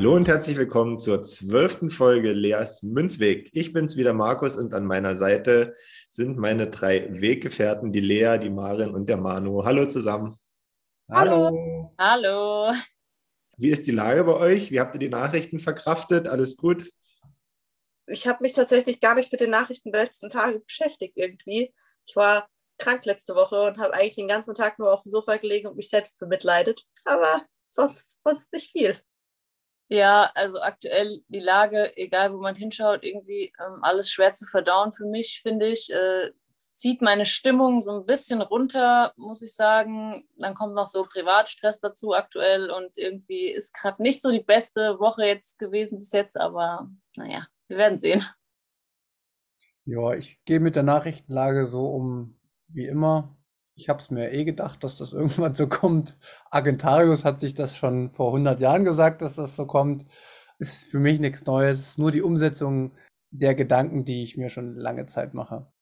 Hallo und herzlich willkommen zur zwölften Folge Leas Münzweg. Ich bin's wieder, Markus, und an meiner Seite sind meine drei Weggefährten, die Lea, die Marin und der Manu. Hallo zusammen. Hallo. Hallo. Wie ist die Lage bei euch? Wie habt ihr die Nachrichten verkraftet? Alles gut? Ich habe mich tatsächlich gar nicht mit den Nachrichten der letzten Tage beschäftigt irgendwie. Ich war krank letzte Woche und habe eigentlich den ganzen Tag nur auf dem Sofa gelegen und mich selbst bemitleidet. Aber sonst, sonst nicht viel. Ja, also aktuell die Lage, egal wo man hinschaut, irgendwie ähm, alles schwer zu verdauen für mich, finde ich. Äh, zieht meine Stimmung so ein bisschen runter, muss ich sagen. Dann kommt noch so Privatstress dazu aktuell und irgendwie ist gerade nicht so die beste Woche jetzt gewesen bis jetzt, aber naja, wir werden sehen. Ja, ich gehe mit der Nachrichtenlage so um wie immer. Ich habe es mir eh gedacht, dass das irgendwann so kommt. Agentarius hat sich das schon vor 100 Jahren gesagt, dass das so kommt. Ist für mich nichts Neues, nur die Umsetzung der Gedanken, die ich mir schon lange Zeit mache.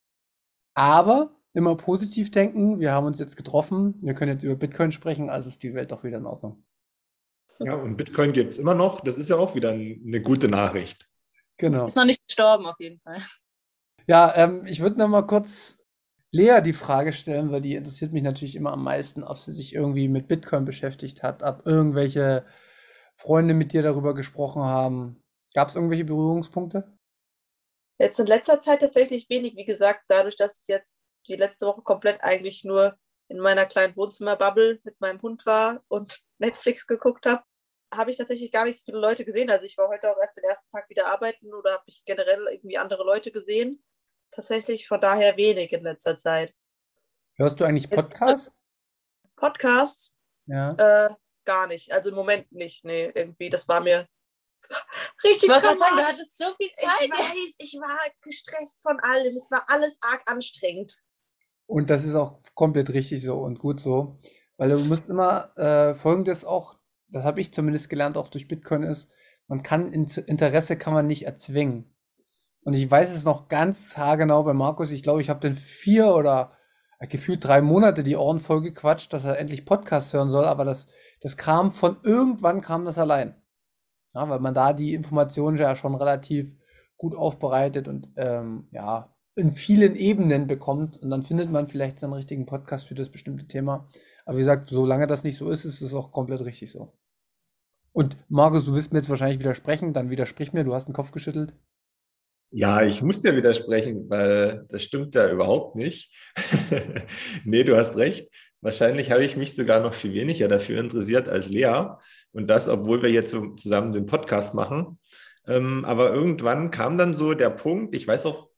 Aber immer positiv denken. Wir haben uns jetzt getroffen. Wir können jetzt über Bitcoin sprechen, also ist die Welt doch wieder in Ordnung. Ja, und Bitcoin gibt es immer noch. Das ist ja auch wieder eine gute Nachricht. Genau. Ist noch nicht gestorben, auf jeden Fall. Ja, ähm, ich würde noch mal kurz Lea die Frage stellen, weil die interessiert mich natürlich immer am meisten, ob sie sich irgendwie mit Bitcoin beschäftigt hat, ob irgendwelche Freunde mit dir darüber gesprochen haben. Gab es irgendwelche Berührungspunkte? Jetzt in letzter Zeit tatsächlich wenig. Wie gesagt, dadurch, dass ich jetzt die letzte Woche komplett eigentlich nur in meiner kleinen Wohnzimmerbubble mit meinem Hund war und Netflix geguckt habe, habe ich tatsächlich gar nicht so viele Leute gesehen. Also ich war heute auch erst den ersten Tag wieder arbeiten oder habe ich generell irgendwie andere Leute gesehen tatsächlich von daher wenig in letzter Zeit. Hörst du eigentlich Podcasts? Podcasts? Ja. Äh, gar nicht. Also im Moment nicht. Nee, irgendwie. Das war mir richtig ich sagen, du hattest so viel Zeit. Ich weiß, ich war gestresst von allem. Es war alles arg anstrengend. Und das ist auch komplett richtig so und gut so. Weil du musst immer äh, folgendes auch, das habe ich zumindest gelernt, auch durch Bitcoin ist, man kann Interesse kann man nicht erzwingen. Und ich weiß es noch ganz haargenau bei Markus. Ich glaube, ich habe den vier oder äh, gefühlt drei Monate die Ohren voll gequatscht, dass er endlich Podcast hören soll. Aber das, das kam von irgendwann kam das allein. Ja, weil man da die Informationen ja schon relativ gut aufbereitet und ähm, ja, in vielen Ebenen bekommt. Und dann findet man vielleicht seinen richtigen Podcast für das bestimmte Thema. Aber wie gesagt, solange das nicht so ist, ist es auch komplett richtig so. Und Markus, du wirst mir jetzt wahrscheinlich widersprechen, dann widersprich mir, du hast den Kopf geschüttelt. Ja, ich muss dir widersprechen, weil das stimmt ja überhaupt nicht. nee, du hast recht. Wahrscheinlich habe ich mich sogar noch viel weniger dafür interessiert als Lea. Und das, obwohl wir jetzt zusammen den Podcast machen. Ähm, aber irgendwann kam dann so der Punkt, ich weiß auch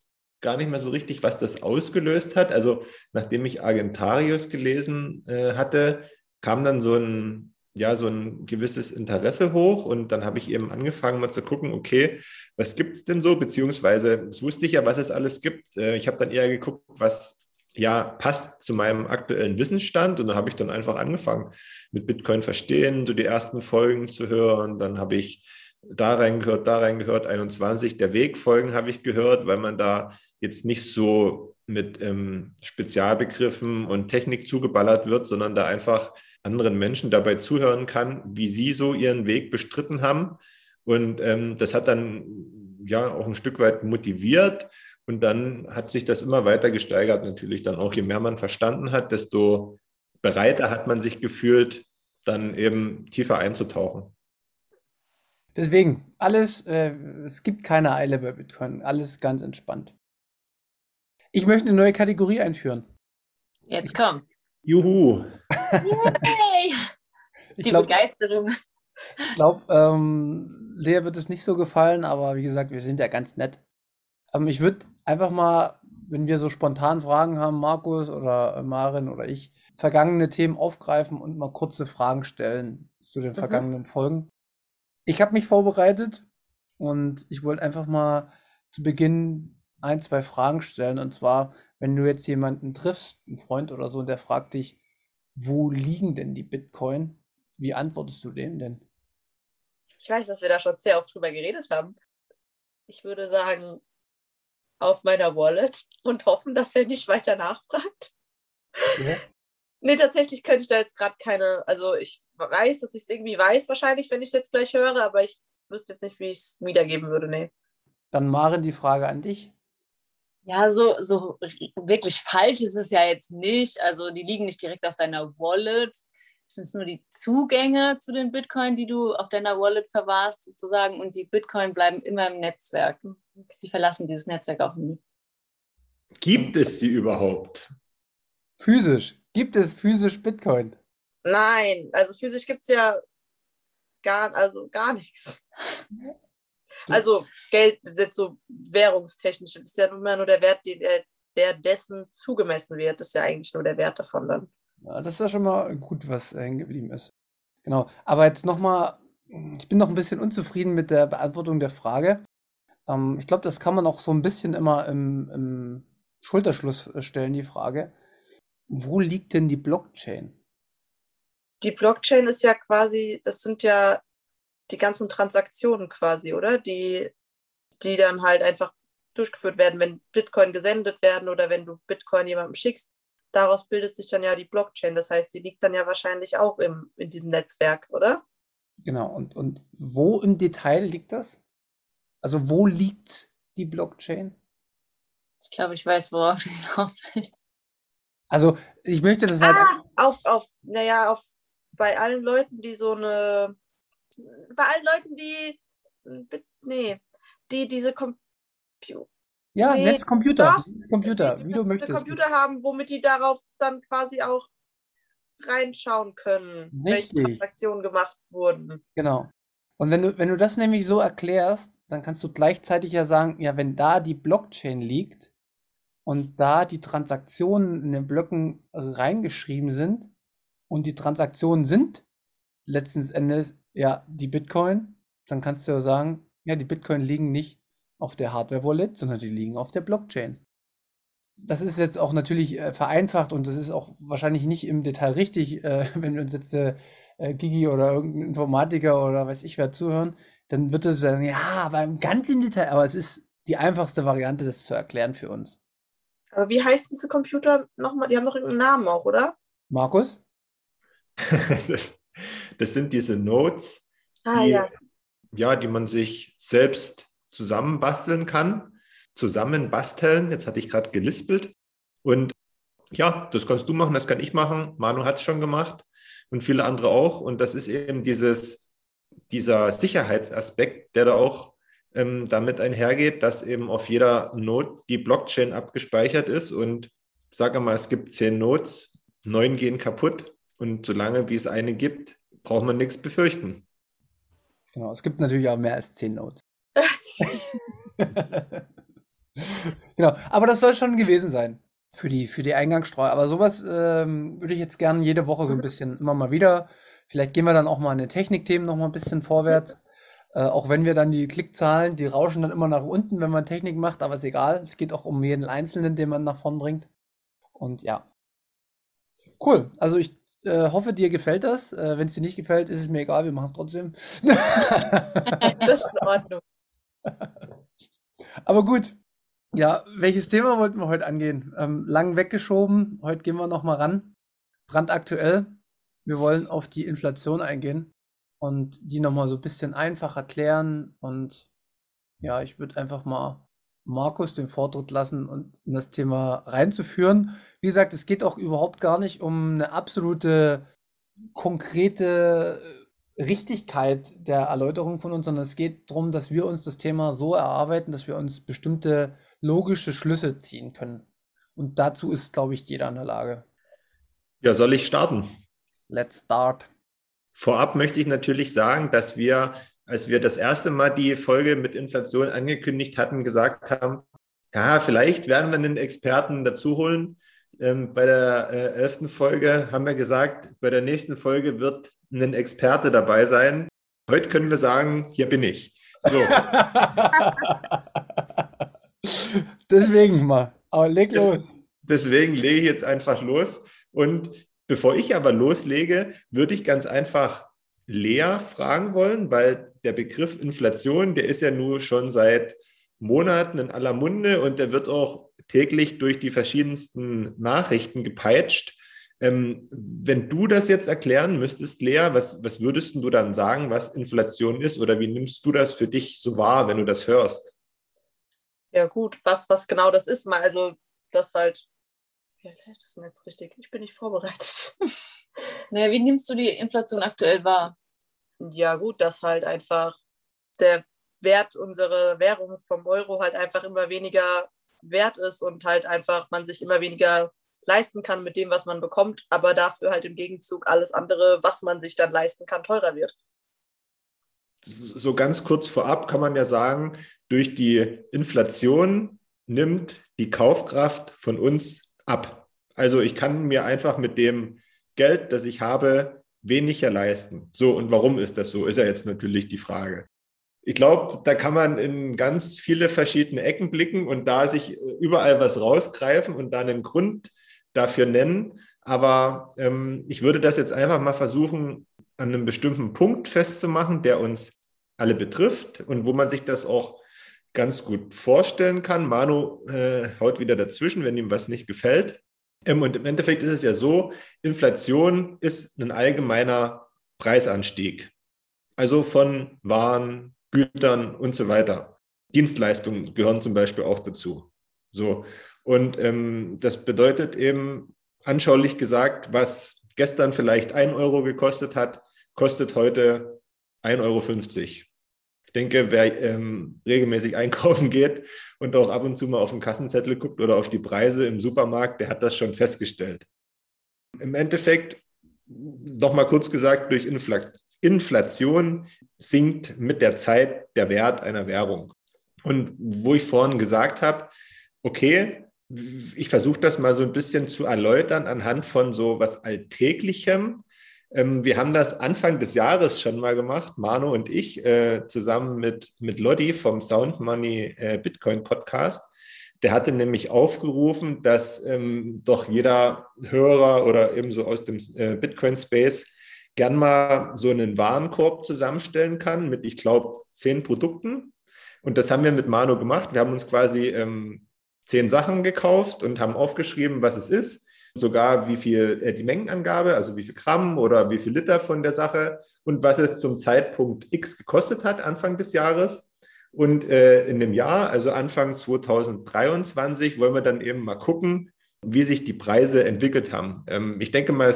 gar nicht mehr so richtig, was das ausgelöst hat. Also nachdem ich Argentarius gelesen äh, hatte, kam dann so ein ja so ein gewisses Interesse hoch. Und dann habe ich eben angefangen mal zu gucken, okay, was gibt es denn so, beziehungsweise es wusste ich ja, was es alles gibt. Äh, ich habe dann eher geguckt, was ja passt zu meinem aktuellen Wissensstand. Und da habe ich dann einfach angefangen mit Bitcoin verstehen, so die ersten Folgen zu hören, dann habe ich da reingehört, da reingehört, 21 der Wegfolgen habe ich gehört, weil man da jetzt nicht so mit ähm, Spezialbegriffen und Technik zugeballert wird, sondern da einfach anderen Menschen dabei zuhören kann, wie sie so ihren Weg bestritten haben. Und ähm, das hat dann ja auch ein Stück weit motiviert. Und dann hat sich das immer weiter gesteigert, natürlich dann auch, je mehr man verstanden hat, desto bereiter hat man sich gefühlt, dann eben tiefer einzutauchen. Deswegen, alles, äh, es gibt keine Eile bei Bitcoin, alles ganz entspannt. Ich möchte eine neue Kategorie einführen. Jetzt kommt's. Juhu. Yay! Die glaub, Begeisterung. Ich glaube, ähm, Lea wird es nicht so gefallen, aber wie gesagt, wir sind ja ganz nett. Ähm, ich würde einfach mal, wenn wir so spontan Fragen haben, Markus oder Marin oder ich, vergangene Themen aufgreifen und mal kurze Fragen stellen zu den mhm. vergangenen mhm. Folgen. Ich habe mich vorbereitet und ich wollte einfach mal zu Beginn ein, zwei Fragen stellen. Und zwar, wenn du jetzt jemanden triffst, einen Freund oder so, und der fragt dich, wo liegen denn die Bitcoin? Wie antwortest du denen denn? Ich weiß, dass wir da schon sehr oft drüber geredet haben. Ich würde sagen, auf meiner Wallet und hoffen, dass er nicht weiter nachfragt. Ja. Nee, tatsächlich könnte ich da jetzt gerade keine, also ich weiß, dass ich es irgendwie weiß, wahrscheinlich, wenn ich es jetzt gleich höre, aber ich wüsste jetzt nicht, wie ich es wiedergeben würde, nee. Dann Maren, die Frage an dich. Ja, so, so wirklich falsch ist es ja jetzt nicht. Also die liegen nicht direkt auf deiner Wallet. Es sind nur die Zugänge zu den Bitcoin, die du auf deiner Wallet verwahrst, sozusagen. Und die Bitcoin bleiben immer im Netzwerk. Die verlassen dieses Netzwerk auch nie. Gibt es sie überhaupt? Physisch. Gibt es physisch Bitcoin? Nein, also physisch gibt es ja gar, also gar nichts. Also Geld ist jetzt so währungstechnisch, ist ja immer nur der Wert, der, der dessen zugemessen wird, ist ja eigentlich nur der Wert davon dann. Ja, das ist ja schon mal gut, was hängen geblieben ist. Genau. Aber jetzt nochmal, ich bin noch ein bisschen unzufrieden mit der Beantwortung der Frage. Ähm, ich glaube, das kann man auch so ein bisschen immer im, im Schulterschluss stellen, die Frage. Wo liegt denn die Blockchain? Die Blockchain ist ja quasi, das sind ja die ganzen Transaktionen quasi, oder? Die, die dann halt einfach durchgeführt werden, wenn Bitcoin gesendet werden oder wenn du Bitcoin jemandem schickst. Daraus bildet sich dann ja die Blockchain. Das heißt, die liegt dann ja wahrscheinlich auch im, in diesem Netzwerk, oder? Genau. Und, und wo im Detail liegt das? Also wo liegt die Blockchain? Ich glaube, ich weiß, worauf du hinaus willst. Also ich möchte das halt. Ah, auf, auf, naja, auf bei allen Leuten, die so eine bei allen Leuten, die, nee, die diese Computer. Ja, nee, Netzcomputer. Computer, wie du möchtest. Computer haben, womit die darauf dann quasi auch reinschauen können, Richtig. welche Transaktionen gemacht wurden. Genau. Und wenn du, wenn du das nämlich so erklärst, dann kannst du gleichzeitig ja sagen, ja, wenn da die Blockchain liegt und da die Transaktionen in den Blöcken reingeschrieben sind und die Transaktionen sind letzten Endes ja, die Bitcoin, dann kannst du ja sagen, ja, die Bitcoin liegen nicht auf der Hardware-Wallet, sondern die liegen auf der Blockchain. Das ist jetzt auch natürlich äh, vereinfacht und das ist auch wahrscheinlich nicht im Detail richtig, äh, wenn uns jetzt äh, Gigi oder irgendein Informatiker oder weiß ich wer zuhören, dann wird es sagen, ja, aber ganz im Detail, aber es ist die einfachste Variante, das zu erklären für uns. Aber wie heißt diese Computer nochmal? Die haben doch irgendeinen Namen auch, oder? Markus? das, das sind diese Notes, ah, die, ja. ja, die man sich selbst zusammenbasteln kann, zusammenbasteln. Jetzt hatte ich gerade gelispelt. Und ja, das kannst du machen, das kann ich machen. Manu hat es schon gemacht und viele andere auch. Und das ist eben dieses, dieser Sicherheitsaspekt, der da auch ähm, damit einhergeht, dass eben auf jeder Node die Blockchain abgespeichert ist. Und sage mal, es gibt zehn Nodes, neun gehen kaputt. Und solange wie es eine gibt, braucht man nichts befürchten. Genau, es gibt natürlich auch mehr als zehn Notes. genau, aber das soll schon gewesen sein für die, für die Eingangsstreu. Aber sowas ähm, würde ich jetzt gerne jede Woche so ein bisschen immer mal wieder. Vielleicht gehen wir dann auch mal in den Technikthemen noch mal ein bisschen vorwärts. Äh, auch wenn wir dann die Klickzahlen, die rauschen dann immer nach unten, wenn man Technik macht, aber ist egal. Es geht auch um jeden Einzelnen, den man nach vorn bringt. Und ja. Cool. Also ich äh, hoffe, dir gefällt das. Äh, Wenn es dir nicht gefällt, ist es mir egal, wir machen es trotzdem. das ist in Ordnung. Aber gut. Ja, welches Thema wollten wir heute angehen? Ähm, lang weggeschoben. Heute gehen wir nochmal ran. Brandaktuell. Wir wollen auf die Inflation eingehen und die nochmal so ein bisschen einfach erklären. Und ja, ich würde einfach mal Markus den Vortritt lassen und in das Thema reinzuführen. Wie gesagt, es geht auch überhaupt gar nicht um eine absolute konkrete äh, Richtigkeit der Erläuterung von uns, sondern es geht darum, dass wir uns das Thema so erarbeiten, dass wir uns bestimmte logische Schlüsse ziehen können. Und dazu ist, glaube ich, jeder in der Lage. Ja, soll ich starten? Let's start. Vorab möchte ich natürlich sagen, dass wir, als wir das erste Mal die Folge mit Inflation angekündigt hatten, gesagt haben, ja, vielleicht werden wir einen Experten dazu holen. Ähm, bei der äh, elften Folge haben wir gesagt, bei der nächsten Folge wird ein Experte dabei sein. Heute können wir sagen, hier bin ich. So. Deswegen mal. Aber leg los. Deswegen lege ich jetzt einfach los. Und bevor ich aber loslege, würde ich ganz einfach Lea fragen wollen, weil der Begriff Inflation, der ist ja nur schon seit Monaten in aller Munde und der wird auch täglich durch die verschiedensten Nachrichten gepeitscht. Ähm, wenn du das jetzt erklären müsstest, Lea, was, was würdest du dann sagen, was Inflation ist oder wie nimmst du das für dich so wahr, wenn du das hörst? Ja gut, was, was genau das ist, mal also das halt, erkläre ich das jetzt richtig? Ich bin nicht vorbereitet. Naja, wie nimmst du die Inflation aktuell wahr? ja gut, dass halt einfach der Wert unserer Währung vom Euro halt einfach immer weniger wert ist und halt einfach man sich immer weniger leisten kann mit dem, was man bekommt, aber dafür halt im Gegenzug alles andere, was man sich dann leisten kann, teurer wird. So ganz kurz vorab kann man ja sagen, durch die Inflation nimmt die Kaufkraft von uns ab. Also ich kann mir einfach mit dem Geld, das ich habe, weniger leisten. So, und warum ist das so, ist ja jetzt natürlich die Frage. Ich glaube, da kann man in ganz viele verschiedene Ecken blicken und da sich überall was rausgreifen und dann einen Grund dafür nennen. Aber ähm, ich würde das jetzt einfach mal versuchen, an einem bestimmten Punkt festzumachen, der uns alle betrifft und wo man sich das auch ganz gut vorstellen kann. Manu äh, haut wieder dazwischen, wenn ihm was nicht gefällt. Ähm, und im Endeffekt ist es ja so, Inflation ist ein allgemeiner Preisanstieg. Also von Waren, Gütern und so weiter. Dienstleistungen gehören zum Beispiel auch dazu. So. Und ähm, das bedeutet eben anschaulich gesagt, was gestern vielleicht ein Euro gekostet hat, kostet heute 1,50 Euro. Ich denke, wer ähm, regelmäßig einkaufen geht und auch ab und zu mal auf den Kassenzettel guckt oder auf die Preise im Supermarkt, der hat das schon festgestellt. Im Endeffekt, nochmal kurz gesagt, durch Infl Inflation sinkt mit der Zeit der Wert einer Währung. Und wo ich vorhin gesagt habe, okay, ich versuche das mal so ein bisschen zu erläutern anhand von so was Alltäglichem, ähm, wir haben das Anfang des Jahres schon mal gemacht, Manu und ich, äh, zusammen mit, mit Lodi vom Sound Money äh, Bitcoin Podcast. Der hatte nämlich aufgerufen, dass ähm, doch jeder Hörer oder ebenso aus dem äh, Bitcoin-Space gern mal so einen Warenkorb zusammenstellen kann mit, ich glaube, zehn Produkten. Und das haben wir mit Manu gemacht. Wir haben uns quasi ähm, zehn Sachen gekauft und haben aufgeschrieben, was es ist sogar wie viel äh, die Mengenangabe, also wie viel Gramm oder wie viel Liter von der Sache und was es zum Zeitpunkt X gekostet hat, Anfang des Jahres. Und äh, in dem Jahr, also Anfang 2023, wollen wir dann eben mal gucken, wie sich die Preise entwickelt haben. Ähm, ich denke mal,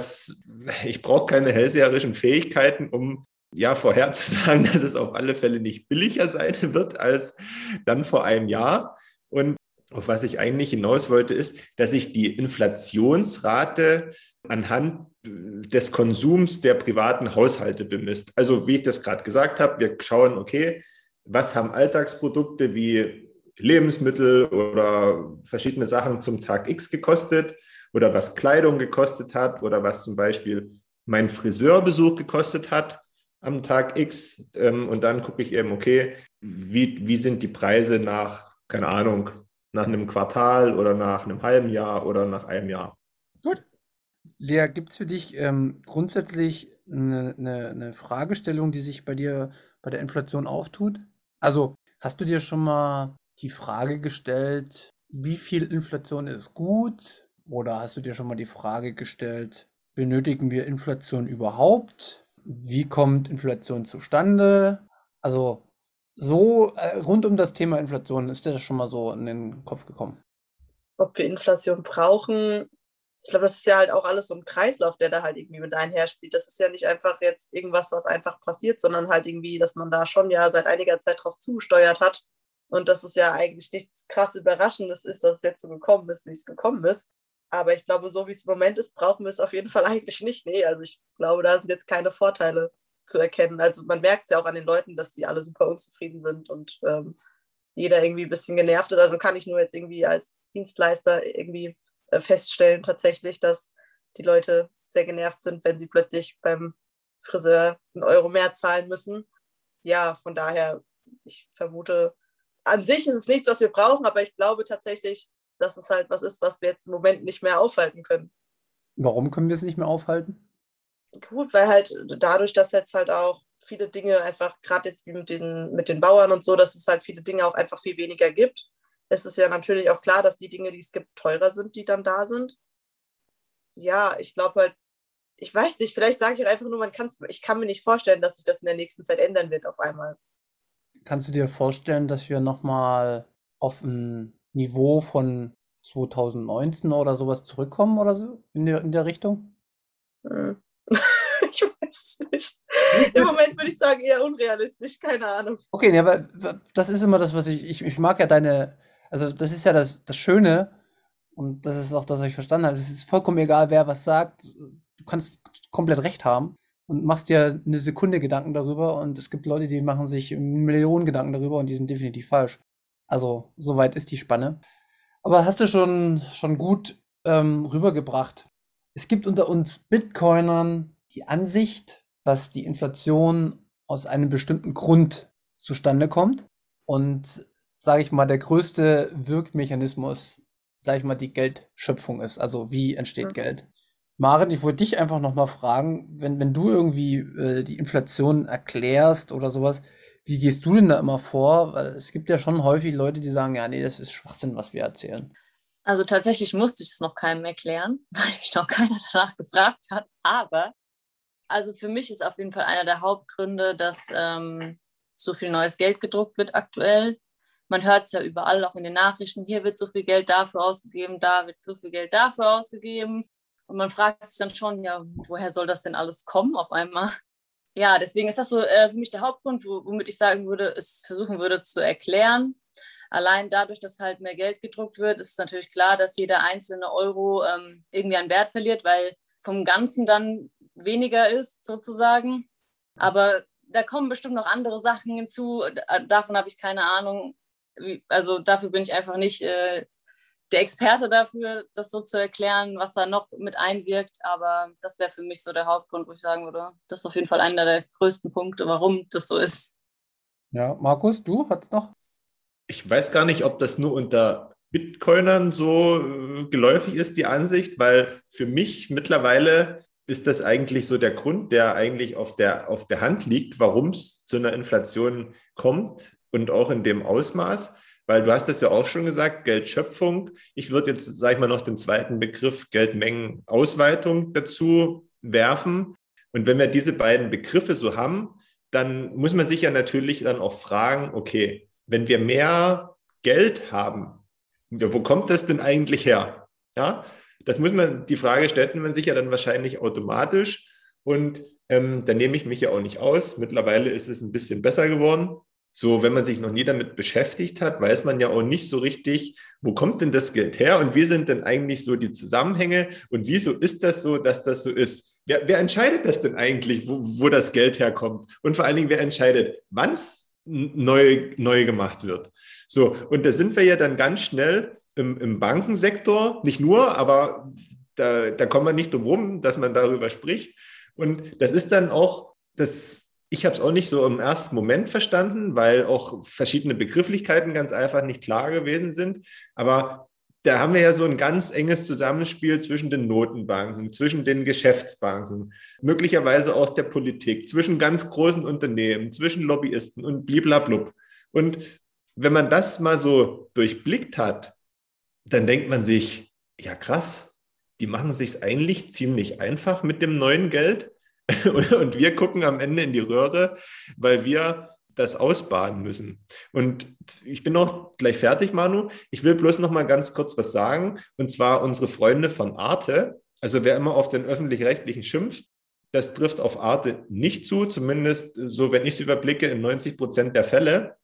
ich brauche keine hellseherischen Fähigkeiten, um ja vorherzusagen, dass es auf alle Fälle nicht billiger sein wird als dann vor einem Jahr. Und auf was ich eigentlich hinaus wollte, ist, dass sich die Inflationsrate anhand des Konsums der privaten Haushalte bemisst. Also wie ich das gerade gesagt habe, wir schauen, okay, was haben Alltagsprodukte wie Lebensmittel oder verschiedene Sachen zum Tag X gekostet oder was Kleidung gekostet hat oder was zum Beispiel mein Friseurbesuch gekostet hat am Tag X. Ähm, und dann gucke ich eben, okay, wie, wie sind die Preise nach, keine Ahnung, nach einem Quartal oder nach einem halben Jahr oder nach einem Jahr. Gut. Lea, gibt es für dich ähm, grundsätzlich eine, eine, eine, Fragestellung, die sich bei dir bei der Inflation auftut? Also hast du dir schon mal die Frage gestellt, wie viel Inflation ist gut? Oder hast du dir schon mal die Frage gestellt, benötigen wir Inflation überhaupt? Wie kommt Inflation zustande? Also so äh, rund um das Thema Inflation ist dir das schon mal so in den Kopf gekommen? Ob wir Inflation brauchen, ich glaube, das ist ja halt auch alles so ein Kreislauf, der da halt irgendwie mit einherspielt. Das ist ja nicht einfach jetzt irgendwas, was einfach passiert, sondern halt irgendwie, dass man da schon ja seit einiger Zeit drauf zugesteuert hat. Und dass es ja eigentlich nichts krass Überraschendes ist, dass es jetzt so gekommen ist, wie es gekommen ist. Aber ich glaube, so wie es im Moment ist, brauchen wir es auf jeden Fall eigentlich nicht. Nee, also ich glaube, da sind jetzt keine Vorteile zu erkennen. Also man merkt es ja auch an den Leuten, dass die alle super unzufrieden sind und ähm, jeder irgendwie ein bisschen genervt ist. Also kann ich nur jetzt irgendwie als Dienstleister irgendwie äh, feststellen tatsächlich, dass die Leute sehr genervt sind, wenn sie plötzlich beim Friseur einen Euro mehr zahlen müssen. Ja, von daher, ich vermute, an sich ist es nichts, was wir brauchen, aber ich glaube tatsächlich, dass es halt was ist, was wir jetzt im Moment nicht mehr aufhalten können. Warum können wir es nicht mehr aufhalten? Gut, weil halt dadurch, dass jetzt halt auch viele Dinge einfach, gerade jetzt wie mit den, mit den Bauern und so, dass es halt viele Dinge auch einfach viel weniger gibt. Es ist ja natürlich auch klar, dass die Dinge, die es gibt, teurer sind, die dann da sind. Ja, ich glaube halt, ich weiß nicht, vielleicht sage ich einfach nur, man kann's, ich kann mir nicht vorstellen, dass sich das in der nächsten Zeit ändern wird auf einmal. Kannst du dir vorstellen, dass wir nochmal auf ein Niveau von 2019 oder sowas zurückkommen oder so in der, in der Richtung? Hm. ich weiß es nicht. Im Moment würde ich sagen, eher unrealistisch, keine Ahnung. Okay, nee, aber das ist immer das, was ich, ich, ich mag ja deine, also das ist ja das, das Schöne und das ist auch das, was ich verstanden habe. Es ist vollkommen egal, wer was sagt. Du kannst komplett recht haben und machst dir eine Sekunde Gedanken darüber und es gibt Leute, die machen sich Millionen Gedanken darüber und die sind definitiv falsch. Also, soweit ist die Spanne. Aber hast du schon, schon gut ähm, rübergebracht. Es gibt unter uns Bitcoinern die Ansicht, dass die Inflation aus einem bestimmten Grund zustande kommt und, sage ich mal, der größte Wirkmechanismus, sage ich mal, die Geldschöpfung ist. Also wie entsteht mhm. Geld? Maren, ich wollte dich einfach nochmal fragen, wenn, wenn du irgendwie äh, die Inflation erklärst oder sowas, wie gehst du denn da immer vor? Weil es gibt ja schon häufig Leute, die sagen, ja, nee, das ist Schwachsinn, was wir erzählen. Also tatsächlich musste ich es noch keinem erklären, weil mich noch keiner danach gefragt hat. Aber also für mich ist auf jeden Fall einer der Hauptgründe, dass ähm, so viel neues Geld gedruckt wird aktuell. Man hört es ja überall, auch in den Nachrichten, hier wird so viel Geld dafür ausgegeben, da wird so viel Geld dafür ausgegeben. Und man fragt sich dann schon, ja, woher soll das denn alles kommen auf einmal? Ja, deswegen ist das so äh, für mich der Hauptgrund, womit ich sagen würde, es versuchen würde zu erklären. Allein dadurch, dass halt mehr Geld gedruckt wird, ist natürlich klar, dass jeder einzelne Euro ähm, irgendwie an Wert verliert, weil vom Ganzen dann weniger ist, sozusagen. Aber da kommen bestimmt noch andere Sachen hinzu. Davon habe ich keine Ahnung. Also dafür bin ich einfach nicht äh, der Experte dafür, das so zu erklären, was da noch mit einwirkt. Aber das wäre für mich so der Hauptgrund, wo ich sagen würde, das ist auf jeden Fall einer der größten Punkte, warum das so ist. Ja, Markus, du hast noch? Ich weiß gar nicht, ob das nur unter Bitcoinern so äh, geläufig ist, die Ansicht, weil für mich mittlerweile ist das eigentlich so der Grund, der eigentlich auf der, auf der Hand liegt, warum es zu einer Inflation kommt und auch in dem Ausmaß. Weil du hast es ja auch schon gesagt, Geldschöpfung. Ich würde jetzt, sage ich mal, noch den zweiten Begriff Geldmengenausweitung dazu werfen. Und wenn wir diese beiden Begriffe so haben, dann muss man sich ja natürlich dann auch fragen, okay, wenn wir mehr Geld haben, wo kommt das denn eigentlich her? Ja, das muss man, die Frage stellt man sich ja dann wahrscheinlich automatisch. Und ähm, da nehme ich mich ja auch nicht aus. Mittlerweile ist es ein bisschen besser geworden. So, wenn man sich noch nie damit beschäftigt hat, weiß man ja auch nicht so richtig, wo kommt denn das Geld her und wie sind denn eigentlich so die Zusammenhänge und wieso ist das so, dass das so ist? Wer, wer entscheidet das denn eigentlich, wo, wo das Geld herkommt? Und vor allen Dingen, wer entscheidet, wann es neu, neu gemacht wird? So, und da sind wir ja dann ganz schnell im, im Bankensektor, nicht nur, aber da, da kommt man nicht drum rum, dass man darüber spricht. Und das ist dann auch, das, ich habe es auch nicht so im ersten Moment verstanden, weil auch verschiedene Begrifflichkeiten ganz einfach nicht klar gewesen sind. Aber da haben wir ja so ein ganz enges Zusammenspiel zwischen den Notenbanken, zwischen den Geschäftsbanken, möglicherweise auch der Politik, zwischen ganz großen Unternehmen, zwischen Lobbyisten und bliblablub. Und wenn man das mal so durchblickt hat, dann denkt man sich, ja krass, die machen sich eigentlich ziemlich einfach mit dem neuen Geld. Und wir gucken am Ende in die Röhre, weil wir das ausbaden müssen. Und ich bin auch gleich fertig, Manu. Ich will bloß noch mal ganz kurz was sagen. Und zwar unsere Freunde von Arte. Also wer immer auf den öffentlich-rechtlichen schimpft, das trifft auf Arte nicht zu, zumindest so, wenn ich es überblicke, in 90 Prozent der Fälle.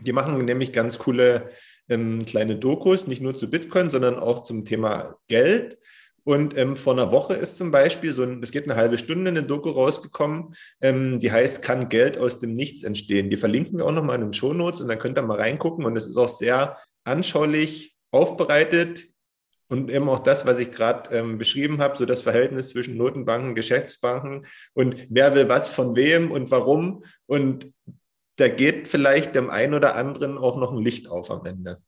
Die machen nämlich ganz coole ähm, kleine Dokus, nicht nur zu Bitcoin, sondern auch zum Thema Geld. Und ähm, vor einer Woche ist zum Beispiel so ein, es geht eine halbe Stunde, eine Doku rausgekommen, ähm, die heißt, kann Geld aus dem Nichts entstehen? Die verlinken wir auch nochmal in den Show Notes und dann könnt ihr mal reingucken und es ist auch sehr anschaulich aufbereitet und eben auch das, was ich gerade ähm, beschrieben habe, so das Verhältnis zwischen Notenbanken, Geschäftsbanken und wer will was von wem und warum. Und da geht vielleicht dem einen oder anderen auch noch ein Licht auf am Ende.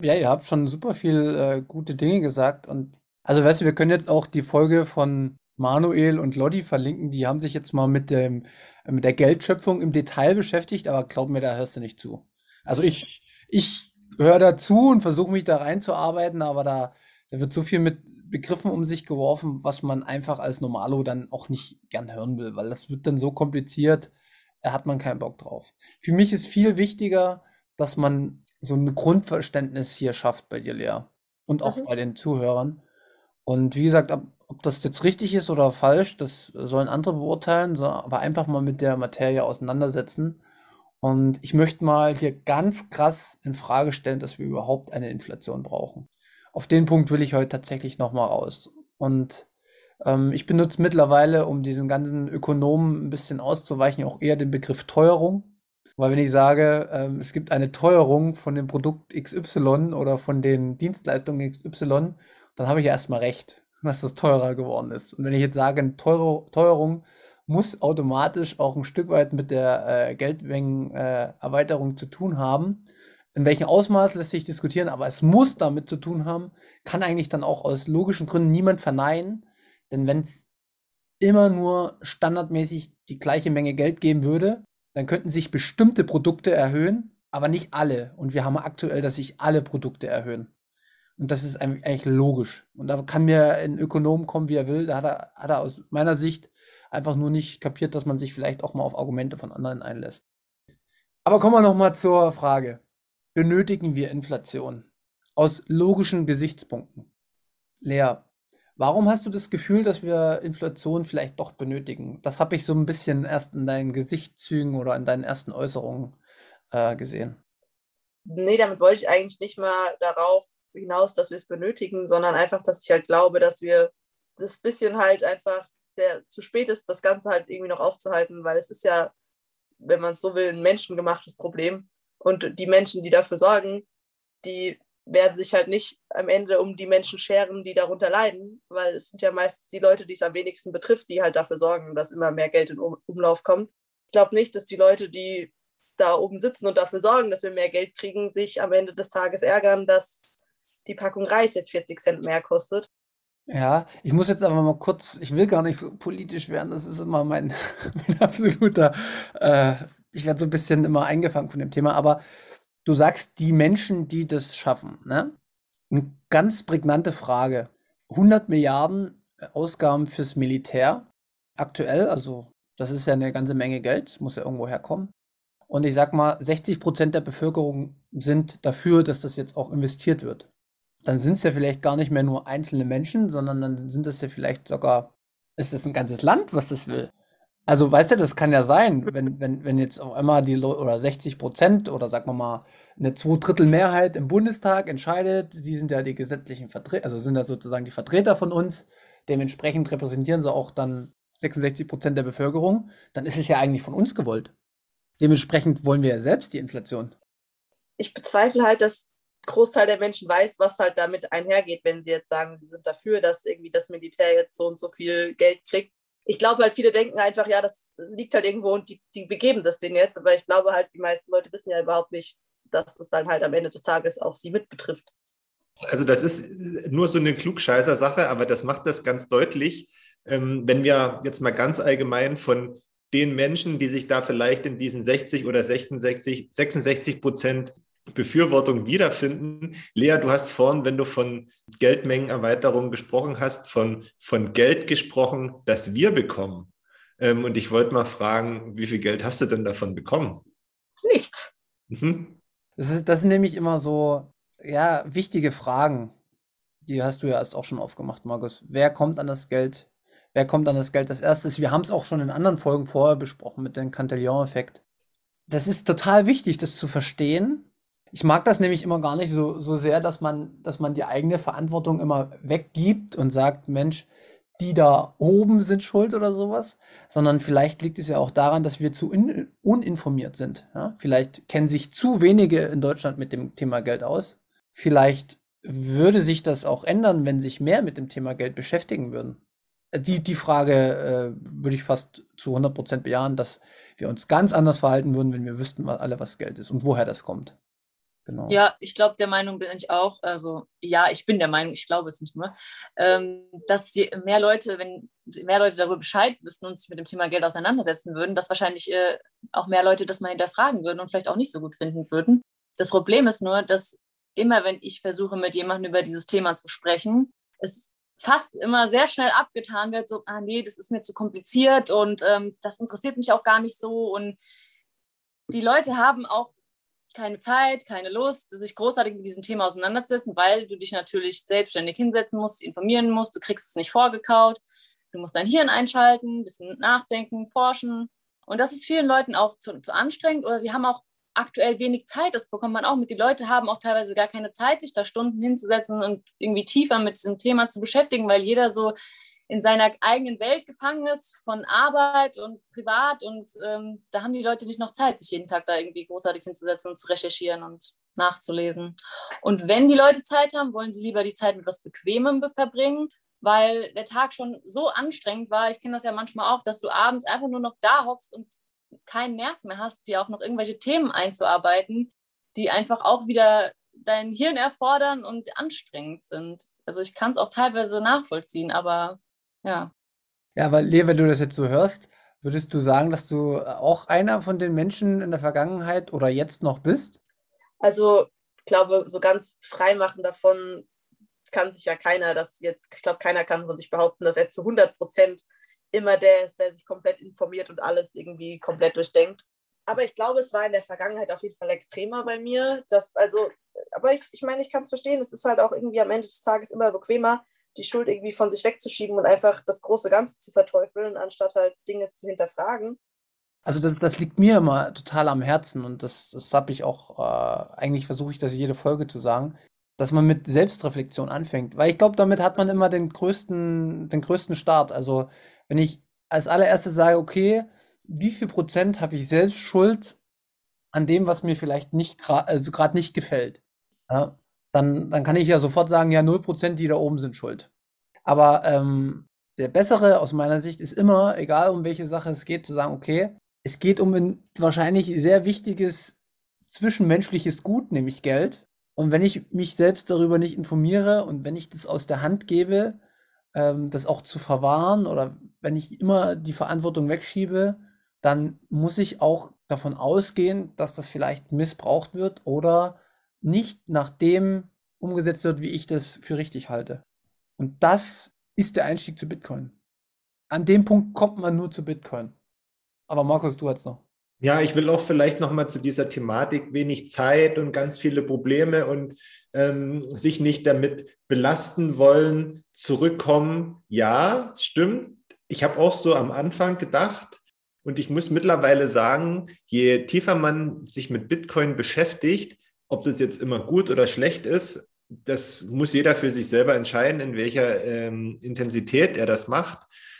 Ja, ihr habt schon super viel äh, gute Dinge gesagt und also weißt du, wir können jetzt auch die Folge von Manuel und Lodi verlinken. Die haben sich jetzt mal mit dem mit der Geldschöpfung im Detail beschäftigt, aber glaub mir, da hörst du nicht zu. Also ich ich höre dazu und versuche mich da reinzuarbeiten, aber da, da wird so viel mit Begriffen um sich geworfen, was man einfach als Normalo dann auch nicht gern hören will, weil das wird dann so kompliziert, da hat man keinen Bock drauf. Für mich ist viel wichtiger, dass man so ein Grundverständnis hier schafft bei dir, Lea. Und auch mhm. bei den Zuhörern. Und wie gesagt, ob, ob, das jetzt richtig ist oder falsch, das sollen andere beurteilen, aber einfach mal mit der Materie auseinandersetzen. Und ich möchte mal hier ganz krass in Frage stellen, dass wir überhaupt eine Inflation brauchen. Auf den Punkt will ich heute tatsächlich nochmal raus. Und ähm, ich benutze mittlerweile, um diesen ganzen Ökonomen ein bisschen auszuweichen, auch eher den Begriff Teuerung. Weil wenn ich sage, ähm, es gibt eine Teuerung von dem Produkt XY oder von den Dienstleistungen XY, dann habe ich erstmal recht, dass das teurer geworden ist. Und wenn ich jetzt sage, Teuro Teuerung muss automatisch auch ein Stück weit mit der äh, Geldmengenerweiterung äh, zu tun haben. In welchem Ausmaß lässt sich diskutieren, aber es muss damit zu tun haben, kann eigentlich dann auch aus logischen Gründen niemand verneinen. Denn wenn es immer nur standardmäßig die gleiche Menge Geld geben würde, dann könnten sich bestimmte Produkte erhöhen, aber nicht alle. Und wir haben aktuell, dass sich alle Produkte erhöhen. Und das ist eigentlich logisch. Und da kann mir ein Ökonom kommen, wie er will. Da hat er, hat er aus meiner Sicht einfach nur nicht kapiert, dass man sich vielleicht auch mal auf Argumente von anderen einlässt. Aber kommen wir nochmal zur Frage. Benötigen wir Inflation? Aus logischen Gesichtspunkten. Lea, warum hast du das Gefühl, dass wir Inflation vielleicht doch benötigen? Das habe ich so ein bisschen erst in deinen Gesichtszügen oder in deinen ersten Äußerungen äh, gesehen. Nee, damit wollte ich eigentlich nicht mal darauf hinaus, dass wir es benötigen, sondern einfach, dass ich halt glaube, dass wir das bisschen halt einfach der zu spät ist, das Ganze halt irgendwie noch aufzuhalten, weil es ist ja, wenn man es so will, ein menschengemachtes Problem. Und die Menschen, die dafür sorgen, die werden sich halt nicht am Ende um die Menschen scheren, die darunter leiden, weil es sind ja meistens die Leute, die es am wenigsten betrifft, die halt dafür sorgen, dass immer mehr Geld in Umlauf kommt. Ich glaube nicht, dass die Leute, die da oben sitzen und dafür sorgen, dass wir mehr Geld kriegen, sich am Ende des Tages ärgern, dass die Packung Reis jetzt 40 Cent mehr kostet. Ja, ich muss jetzt aber mal kurz, ich will gar nicht so politisch werden, das ist immer mein, mein absoluter, äh, ich werde so ein bisschen immer eingefangen von dem Thema, aber du sagst, die Menschen, die das schaffen, ne? Eine ganz prägnante Frage. 100 Milliarden Ausgaben fürs Militär aktuell, also das ist ja eine ganze Menge Geld, muss ja irgendwo herkommen. Und ich sag mal, 60 Prozent der Bevölkerung sind dafür, dass das jetzt auch investiert wird dann sind es ja vielleicht gar nicht mehr nur einzelne Menschen, sondern dann sind es ja vielleicht sogar, ist es ein ganzes Land, was das will. Also, weißt du, das kann ja sein, wenn, wenn, wenn jetzt auf einmal die Leute oder 60 Prozent oder sagen wir mal eine Zweidrittelmehrheit im Bundestag entscheidet, die sind ja die gesetzlichen Vertreter, also sind ja sozusagen die Vertreter von uns, dementsprechend repräsentieren sie auch dann 66 Prozent der Bevölkerung, dann ist es ja eigentlich von uns gewollt. Dementsprechend wollen wir ja selbst die Inflation. Ich bezweifle halt, dass Großteil der Menschen weiß, was halt damit einhergeht, wenn sie jetzt sagen, sie sind dafür, dass irgendwie das Militär jetzt so und so viel Geld kriegt. Ich glaube halt, viele denken einfach, ja, das liegt halt irgendwo und die, die wir geben das denen jetzt. Aber ich glaube halt, die meisten Leute wissen ja überhaupt nicht, dass es dann halt am Ende des Tages auch sie mit betrifft. Also das ist nur so eine klugscheißer Sache, aber das macht das ganz deutlich. Ähm, wenn wir jetzt mal ganz allgemein von den Menschen, die sich da vielleicht in diesen 60 oder 66, 66 Prozent Befürwortung wiederfinden. Lea, du hast vorhin, wenn du von Geldmengenerweiterung gesprochen hast, von, von Geld gesprochen, das wir bekommen. Ähm, und ich wollte mal fragen, wie viel Geld hast du denn davon bekommen? Nichts. Mhm. Das, ist, das sind nämlich immer so, ja, wichtige Fragen. Die hast du ja erst auch schon aufgemacht, Markus. Wer kommt an das Geld? Wer kommt an das Geld als erstes? Wir haben es auch schon in anderen Folgen vorher besprochen mit dem Cantillon-Effekt. Das ist total wichtig, das zu verstehen, Ich mag das nämlich immer gar nicht so, so sehr, dass man, dass man die eigene Verantwortung immer weggibt und sagt, Mensch, die da oben sind schuld oder sowas, sondern vielleicht liegt es ja auch daran, dass wir zu uninformiert sind. Ja? Vielleicht kennen sich zu wenige in Deutschland mit dem Thema Geld aus. Vielleicht würde sich das auch ändern, wenn sich mehr mit dem Thema Geld beschäftigen würden. Die, die Frage äh, würde ich fast zu 100 Prozent bejahen, dass wir uns ganz anders verhalten würden, wenn wir wüssten was, alle, was Geld ist und woher das kommt. Genau. Ja, ich glaube, der Meinung bin ich auch. Also ja, ich bin der Meinung, ich glaube es nicht nur, ähm, dass mehr Leute, wenn mehr Leute darüber Bescheid wüssten und sich mit dem Thema Geld auseinandersetzen würden, dass wahrscheinlich äh, auch mehr Leute das mal hinterfragen würden und vielleicht auch nicht so gut finden würden. Das Problem ist nur, dass immer, wenn ich versuche, mit jemandem über dieses Thema zu sprechen, es fast immer sehr schnell abgetan wird, so, ah nee, das ist mir zu kompliziert und ähm, das interessiert mich auch gar nicht so. Und die Leute haben auch keine Zeit, keine Lust, sich großartig mit diesem Thema auseinanderzusetzen, weil du dich natürlich selbstständig hinsetzen musst, informieren musst, du kriegst es nicht vorgekaut, du musst dein Hirn einschalten, ein bisschen nachdenken, forschen. Und das ist vielen Leuten auch zu, zu anstrengend oder sie haben auch aktuell wenig Zeit. Das bekommt man auch mit. Die Leute haben auch teilweise gar keine Zeit, sich da Stunden hinzusetzen und irgendwie tiefer mit diesem Thema zu beschäftigen, weil jeder so in seiner eigenen Welt gefangen ist von Arbeit und privat und ähm, da haben die Leute nicht noch Zeit, sich jeden Tag da irgendwie großartig hinzusetzen und zu recherchieren und nachzulesen. Und wenn die Leute Zeit haben, wollen sie lieber die Zeit mit was Bequemem verbringen, weil der Tag schon so anstrengend war. Ich kenne das ja manchmal auch, dass du abends einfach nur noch da hockst und keinen Nerv mehr hast, dir auch noch irgendwelche Themen einzuarbeiten, die einfach auch wieder dein Hirn erfordern und anstrengend sind. Also ich kann es auch teilweise nachvollziehen, aber ja. Ja, weil Lea, wenn du das jetzt so hörst, würdest du sagen, dass du auch einer von den Menschen in der Vergangenheit oder jetzt noch bist? Also, ich glaube, so ganz frei machen davon kann sich ja keiner, das jetzt, ich glaube, keiner kann von sich behaupten, dass er zu 100 Prozent immer der ist, der sich komplett informiert und alles irgendwie komplett durchdenkt. Aber ich glaube, es war in der Vergangenheit auf jeden Fall extremer bei mir. Dass, also, aber ich, ich meine, ich kann es verstehen, es ist halt auch irgendwie am Ende des Tages immer bequemer, die Schuld irgendwie von sich wegzuschieben und einfach das große Ganze zu verteufeln, anstatt halt Dinge zu hinterfragen. Also das, das liegt mir immer total am Herzen und das, das habe ich auch, äh, eigentlich versuche ich das jede Folge zu sagen, dass man mit Selbstreflexion anfängt. Weil ich glaube, damit hat man immer den größten, den größten Start. Also wenn ich als allererstes sage, okay, wie viel Prozent habe ich selbst Schuld an dem, was mir vielleicht nicht gerade also nicht gefällt? Ja? Dann, dann kann ich ja sofort sagen, ja, 0% die da oben sind schuld. Aber ähm, der bessere aus meiner Sicht ist immer, egal um welche Sache es geht, zu sagen, okay, es geht um ein wahrscheinlich sehr wichtiges zwischenmenschliches Gut, nämlich Geld. Und wenn ich mich selbst darüber nicht informiere und wenn ich das aus der Hand gebe, ähm, das auch zu verwahren oder wenn ich immer die Verantwortung wegschiebe, dann muss ich auch davon ausgehen, dass das vielleicht missbraucht wird oder nicht nach dem umgesetzt wird, wie ich das für richtig halte. Und das ist der Einstieg zu Bitcoin. An dem Punkt kommt man nur zu Bitcoin. Aber Markus, du hast noch. Ja, ich will auch vielleicht noch mal zu dieser Thematik wenig Zeit und ganz viele Probleme und ähm, sich nicht damit belasten wollen, zurückkommen. Ja, stimmt. Ich habe auch so am Anfang gedacht und ich muss mittlerweile sagen, je tiefer man sich mit Bitcoin beschäftigt, ob das jetzt immer gut oder schlecht ist, das muss jeder für sich selber entscheiden, in welcher ähm, Intensität er das macht.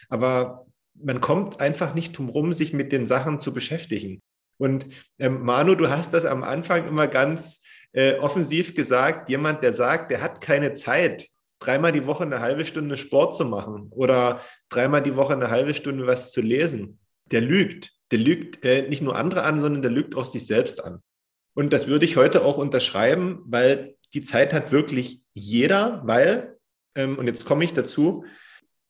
Aber man kommt einfach nicht drum rum, sich mit den Sachen zu beschäftigen. Und ähm, Manu, du hast das am Anfang immer ganz äh, offensiv gesagt, jemand, der sagt, der hat keine Zeit, dreimal die Woche eine halbe Stunde Sport zu machen oder dreimal die Woche eine halbe Stunde was zu lesen, der lügt. Der lügt äh, nicht nur andere an, sondern der lügt auch sich selbst an. Und das würde ich heute auch unterschreiben, weil die Zeit hat wirklich jeder, weil, ähm, und jetzt komme ich dazu,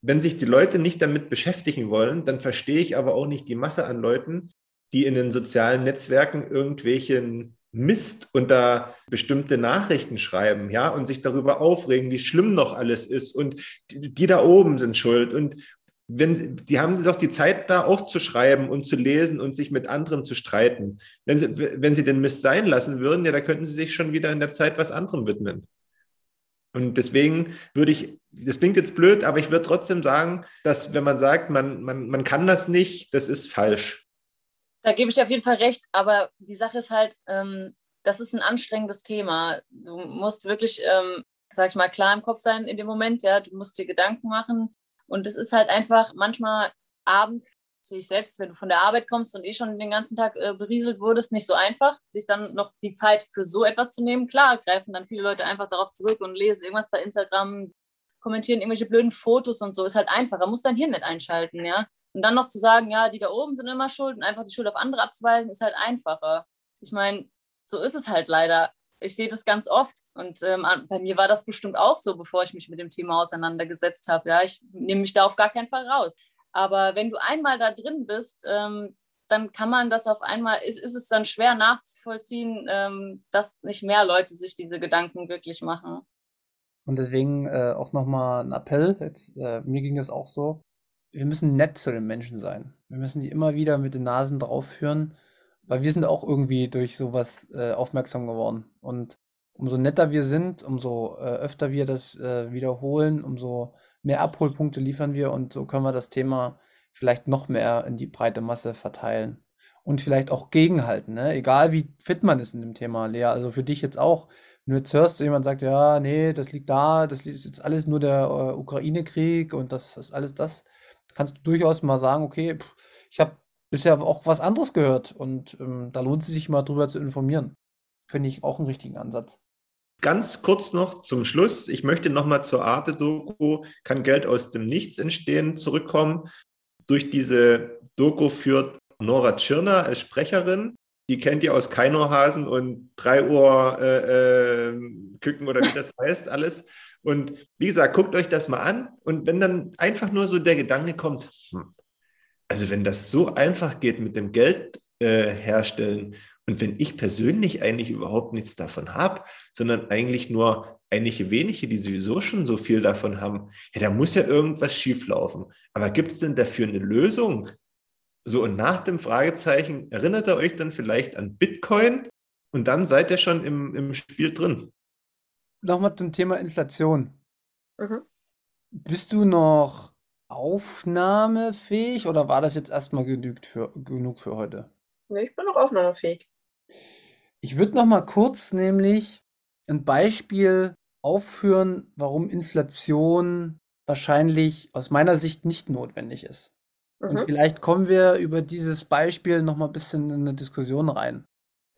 wenn sich die Leute nicht damit beschäftigen wollen, dann verstehe ich aber auch nicht die Masse an Leuten, die in den sozialen Netzwerken irgendwelchen Mist unter bestimmte Nachrichten schreiben, ja, und sich darüber aufregen, wie schlimm noch alles ist und die, die da oben sind schuld und wenn, die haben doch die Zeit, da auch zu schreiben und zu lesen und sich mit anderen zu streiten. Wenn sie, wenn sie den Mist sein lassen würden, ja, da könnten sie sich schon wieder in der Zeit was anderem widmen. Und deswegen würde ich, das klingt jetzt blöd, aber ich würde trotzdem sagen, dass wenn man sagt, man, man, man kann das nicht, das ist falsch. Da gebe ich auf jeden Fall recht, aber die Sache ist halt, ähm, das ist ein anstrengendes Thema. Du musst wirklich, ähm, sag ich mal, klar im Kopf sein in dem Moment, ja. Du musst dir Gedanken machen. Und es ist halt einfach manchmal abends, sehe ich selbst, wenn du von der Arbeit kommst und eh schon den ganzen Tag äh, berieselt wurdest, nicht so einfach, sich dann noch die Zeit für so etwas zu nehmen. Klar, greifen dann viele Leute einfach darauf zurück und lesen irgendwas bei Instagram, kommentieren irgendwelche blöden Fotos und so. Ist halt einfacher. Muss dein Hirn nicht einschalten, ja. Und dann noch zu sagen, ja, die da oben sind immer schuld und einfach die Schuld auf andere abzuweisen, ist halt einfacher. Ich meine, so ist es halt leider. Ich sehe das ganz oft und ähm, bei mir war das bestimmt auch so, bevor ich mich mit dem Thema auseinandergesetzt habe. Ja, ich nehme mich da auf gar keinen Fall raus. Aber wenn du einmal da drin bist, ähm, dann kann man das auf einmal, ist, ist es dann schwer nachzuvollziehen, ähm, dass nicht mehr Leute sich diese Gedanken wirklich machen. Und deswegen äh, auch nochmal ein Appell. Jetzt, äh, mir ging das auch so. Wir müssen nett zu den Menschen sein. Wir müssen die immer wieder mit den Nasen draufführen weil wir sind auch irgendwie durch sowas äh, aufmerksam geworden. Und umso netter wir sind, umso äh, öfter wir das äh, wiederholen, umso mehr Abholpunkte liefern wir und so können wir das Thema vielleicht noch mehr in die breite Masse verteilen. Und vielleicht auch gegenhalten, ne? egal wie fit man ist in dem Thema, Lea. Also für dich jetzt auch, wenn du jetzt hörst, jemand sagt, ja, nee, das liegt da, das ist jetzt alles nur der äh, Ukraine-Krieg und das ist alles das, kannst du durchaus mal sagen, okay, pff, ich habe bisher auch was anderes gehört und ähm, da lohnt es sich mal drüber zu informieren. Finde ich auch einen richtigen Ansatz. Ganz kurz noch zum Schluss. Ich möchte nochmal zur Arte-Doku, kann Geld aus dem Nichts entstehen, zurückkommen. Durch diese Doku führt Nora Tschirner als Sprecherin. Die kennt ihr aus Keinohasen und 3 Uhr äh, äh, Küken oder wie das heißt, alles. Und wie gesagt, guckt euch das mal an. Und wenn dann einfach nur so der Gedanke kommt, hm, also wenn das so einfach geht mit dem Geld äh, herstellen und wenn ich persönlich eigentlich überhaupt nichts davon habe, sondern eigentlich nur einige wenige, die sowieso schon so viel davon haben, ja, da muss ja irgendwas schieflaufen. Aber gibt es denn dafür eine Lösung? So, und nach dem Fragezeichen erinnert ihr euch dann vielleicht an Bitcoin und dann seid ihr schon im, im Spiel drin. Nochmal zum Thema Inflation. Mhm. Bist du noch aufnahmefähig oder war das jetzt erstmal genügt für, genug für heute? Nee, ich bin noch aufnahmefähig. Ich würde noch mal kurz nämlich ein Beispiel aufführen, warum Inflation wahrscheinlich aus meiner Sicht nicht notwendig ist. Mhm. Und vielleicht kommen wir über dieses Beispiel noch mal ein bisschen in eine Diskussion rein.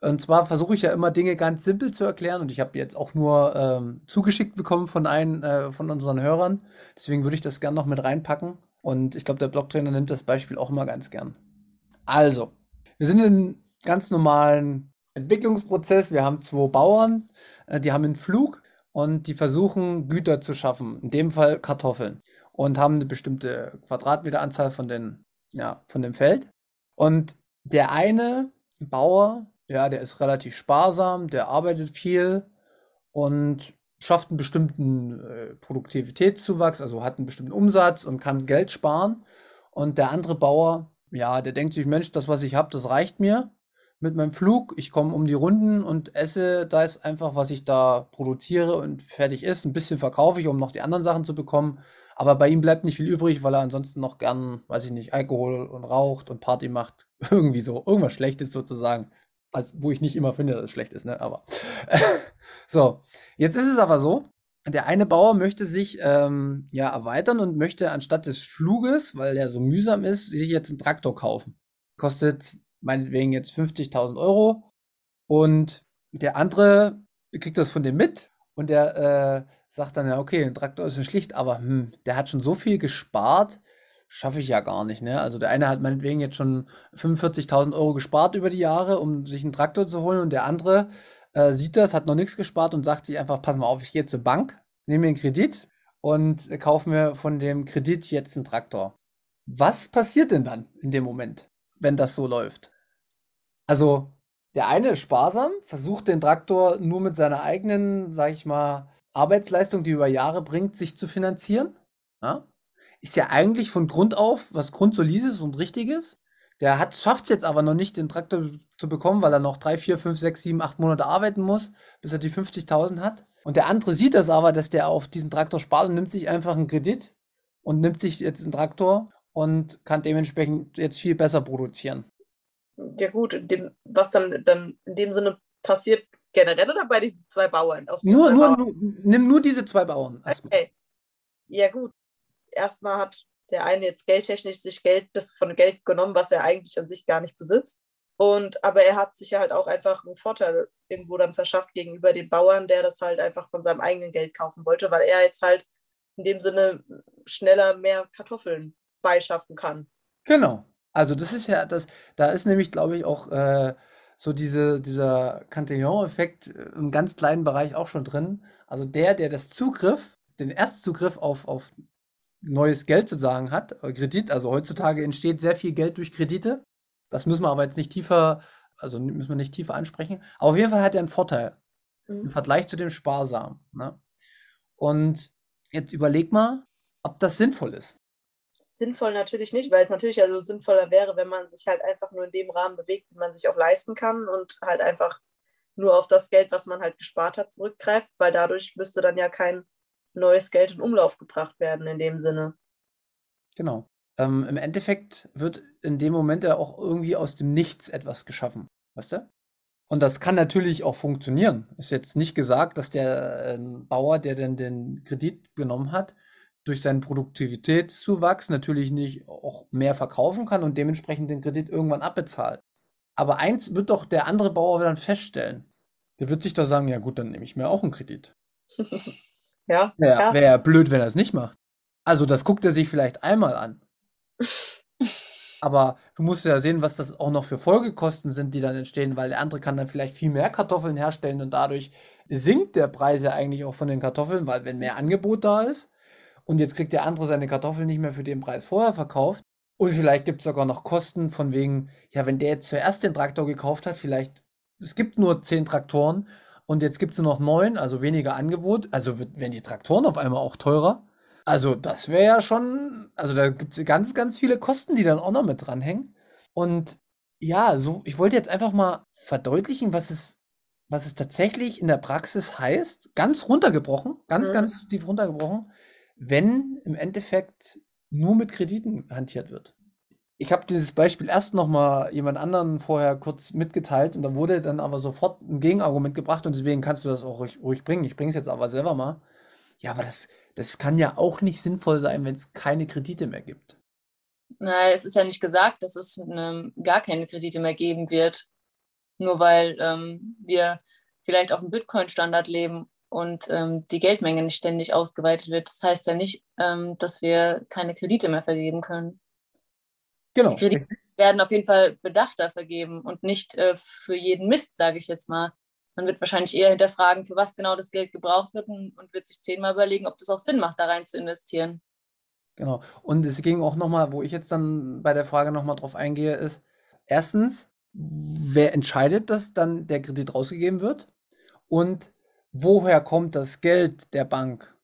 Und zwar versuche ich ja immer Dinge ganz simpel zu erklären und ich habe jetzt auch nur ähm, zugeschickt bekommen von einem äh, von unseren Hörern. Deswegen würde ich das gerne noch mit reinpacken. Und ich glaube, der Blocktrainer nimmt das Beispiel auch immer ganz gern. Also, wir sind in einem ganz normalen Entwicklungsprozess. Wir haben zwei Bauern, äh, die haben einen Flug und die versuchen Güter zu schaffen, in dem Fall Kartoffeln und haben eine bestimmte Quadratmeteranzahl von, den, ja, von dem Feld. Und der eine Bauer ja, der ist relativ sparsam, der arbeitet viel und schafft einen bestimmten äh, Produktivitätszuwachs, also hat einen bestimmten Umsatz und kann Geld sparen. Und der andere Bauer, ja, der denkt sich, Mensch, das, was ich habe, das reicht mir mit meinem Flug. Ich komme um die Runden und esse da ist einfach, was ich da produziere und fertig ist. Ein bisschen verkaufe ich, um noch die anderen Sachen zu bekommen. Aber bei ihm bleibt nicht viel übrig, weil er ansonsten noch gern, weiß ich nicht, Alkohol und raucht und Party macht. Irgendwie so, irgendwas Schlechtes sozusagen. Also, wo ich nicht immer finde, dass es schlecht ist, ne? Aber. so, jetzt ist es aber so, der eine Bauer möchte sich ähm, ja erweitern und möchte anstatt des Fluges, weil er so mühsam ist, sich jetzt einen Traktor kaufen. Kostet meinetwegen jetzt 50.000 Euro. Und der andere kriegt das von dem mit und der äh, sagt dann ja, okay, ein Traktor ist ein schlicht, aber hm, der hat schon so viel gespart, schaffe ich ja gar nicht. Ne? Also der eine hat meinetwegen jetzt schon 45.000 Euro gespart über die Jahre, um sich einen Traktor zu holen und der andere äh, sieht das, hat noch nichts gespart und sagt sich einfach, pass mal auf, ich gehe zur Bank, nehme mir einen Kredit und kaufe mir von dem Kredit jetzt einen Traktor. Was passiert denn dann in dem Moment, wenn das so läuft? Also der eine ist sparsam, versucht den Traktor nur mit seiner eigenen, sag ich mal, Arbeitsleistung, die über Jahre bringt, sich zu finanzieren. Ja? Ist ja eigentlich von Grund auf was Grundsolides und Richtiges. Der schafft es jetzt aber noch nicht, den Traktor zu bekommen, weil er noch drei, vier, fünf, sechs, sieben, acht Monate arbeiten muss, bis er die 50.000 hat. Und der andere sieht das aber, dass der auf diesen Traktor spart und nimmt sich einfach einen Kredit und nimmt sich jetzt einen Traktor und kann dementsprechend jetzt viel besser produzieren. Ja gut, dem, was dann, dann in dem Sinne passiert generell oder bei diesen zwei Bauern? Nur, zwei nur, Bauern? nur, nimm nur diese zwei Bauern. Okay. Ja, gut. Erstmal hat der eine jetzt geldtechnisch sich Geld, das von Geld genommen, was er eigentlich an sich gar nicht besitzt. Und aber er hat sich ja halt auch einfach einen Vorteil irgendwo dann verschafft gegenüber den Bauern, der das halt einfach von seinem eigenen Geld kaufen wollte, weil er jetzt halt in dem Sinne schneller mehr Kartoffeln beischaffen kann. Genau. Also das ist ja das, da ist nämlich, glaube ich, auch äh, so diese, dieser Cantillon-Effekt äh, im ganz kleinen Bereich auch schon drin. Also der, der das Zugriff, den Erstzugriff auf, auf neues Geld sozusagen hat, äh, Kredit, also heutzutage entsteht sehr viel Geld durch Kredite. Das müssen wir aber jetzt nicht tiefer, also müssen wir nicht tiefer ansprechen. Aber auf jeden Fall hat er einen Vorteil im Mhm. Vergleich zu dem Sparsamen. Ne? Und jetzt überleg mal, ob das sinnvoll ist. Sinnvoll natürlich nicht, weil es natürlich also sinnvoller wäre, wenn man sich halt einfach nur in dem Rahmen bewegt, den man sich auch leisten kann und halt einfach nur auf das Geld, was man halt gespart hat, zurückgreift, weil dadurch müsste dann ja kein neues Geld in Umlauf gebracht werden in dem Sinne. Genau. Ähm, Im Endeffekt wird in dem Moment ja auch irgendwie aus dem Nichts etwas geschaffen. Weißt du? Und das kann natürlich auch funktionieren. Ist jetzt nicht gesagt, dass der äh, Bauer, der denn den Kredit genommen hat, durch seinen Produktivitätszuwachs natürlich nicht auch mehr verkaufen kann und dementsprechend den Kredit irgendwann abbezahlt. Aber eins wird doch der andere Bauer dann feststellen. Der wird sich doch sagen, ja gut, dann nehme ich mir auch einen Kredit. Ja, Wäre ja. wär blöd, wenn er es nicht macht. Also das guckt er sich vielleicht einmal an. Aber du musst ja sehen, was das auch noch für Folgekosten sind, die dann entstehen, weil der andere kann dann vielleicht viel mehr Kartoffeln herstellen und dadurch sinkt der Preis ja eigentlich auch von den Kartoffeln, weil wenn mehr Angebot da ist und jetzt kriegt der andere seine Kartoffeln nicht mehr für den Preis vorher verkauft und vielleicht gibt es sogar noch Kosten von wegen, ja, wenn der jetzt zuerst den Traktor gekauft hat, vielleicht, es gibt nur zehn Traktoren und jetzt gibt es nur noch neun, also weniger Angebot, also werden die Traktoren auf einmal auch teurer. Also das wäre ja schon, also da gibt es ganz, ganz viele Kosten, die dann auch noch mit dranhängen. Und ja, so, ich wollte jetzt einfach mal verdeutlichen, was es, was es tatsächlich in der Praxis heißt, ganz runtergebrochen, ganz, Mhm. ganz tief runtergebrochen, wenn im Endeffekt nur mit Krediten hantiert wird. Ich habe dieses Beispiel erst noch mal jemand anderen vorher kurz mitgeteilt und da wurde dann aber sofort ein Gegenargument gebracht und deswegen kannst du das auch ruhig, ruhig bringen. Ich bringe es jetzt aber selber mal. Ja, aber das, das kann ja auch nicht sinnvoll sein, wenn es keine Kredite mehr gibt. Nein, es ist ja nicht gesagt, dass es ähm, gar keine Kredite mehr geben wird. Nur weil ähm, wir vielleicht auf dem Bitcoin-Standard leben und ähm, die Geldmenge nicht ständig ausgeweitet wird. Das heißt ja nicht, ähm, dass wir keine Kredite mehr vergeben können. Genau. Die Kredite werden auf jeden Fall bedachter vergeben und nicht äh, für jeden Mist, sage ich jetzt mal. Man wird wahrscheinlich eher hinterfragen, für was genau das Geld gebraucht wird und, und wird sich zehnmal überlegen, ob das auch Sinn macht, da rein zu investieren. Genau. Und es ging auch nochmal, wo ich jetzt dann bei der Frage nochmal drauf eingehe, ist, erstens, wer entscheidet, dass dann der Kredit rausgegeben wird? Und woher kommt das Geld der Bank?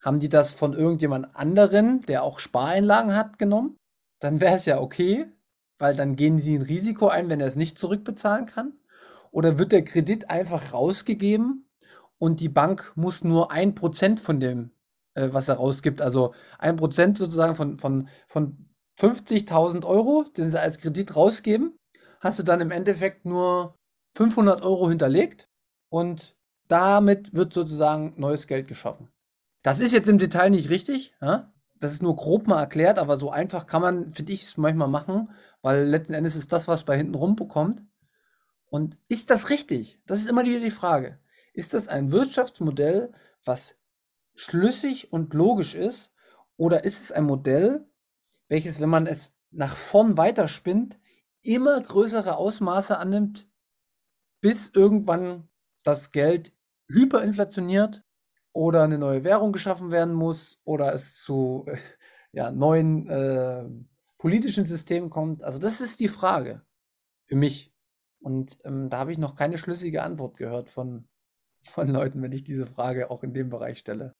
Haben die das von irgendjemand anderen, der auch Spareinlagen hat, genommen? Dann wäre es ja okay, weil dann gehen sie ein Risiko ein, wenn er es nicht zurückbezahlen kann. Oder wird der Kredit einfach rausgegeben und die Bank muss nur ein Prozent von dem, äh, was er rausgibt, also ein Prozent sozusagen von, von, von 50.000 Euro, den sie als Kredit rausgeben, hast du dann im Endeffekt nur 500 Euro hinterlegt und damit wird sozusagen neues Geld geschaffen. Das ist jetzt im Detail nicht richtig, ja? Das ist nur grob mal erklärt, aber so einfach kann man, finde ich, es manchmal machen, weil letzten Endes ist das, was bei hinten rumbekommt. Und ist das richtig? Das ist immer wieder die Frage. Ist das ein Wirtschaftsmodell, was schlüssig und logisch ist? Oder ist es ein Modell, welches, wenn man es nach vorn weiterspinnt, immer größere Ausmaße annimmt, bis irgendwann das Geld hyperinflationiert oder eine neue Währung geschaffen werden muss oder es zu ja, neuen äh, politischen Systemen kommt? Also das ist die Frage für mich. Und ähm, da habe ich noch keine schlüssige Antwort gehört von, von Leuten, wenn ich diese Frage auch in dem Bereich stelle.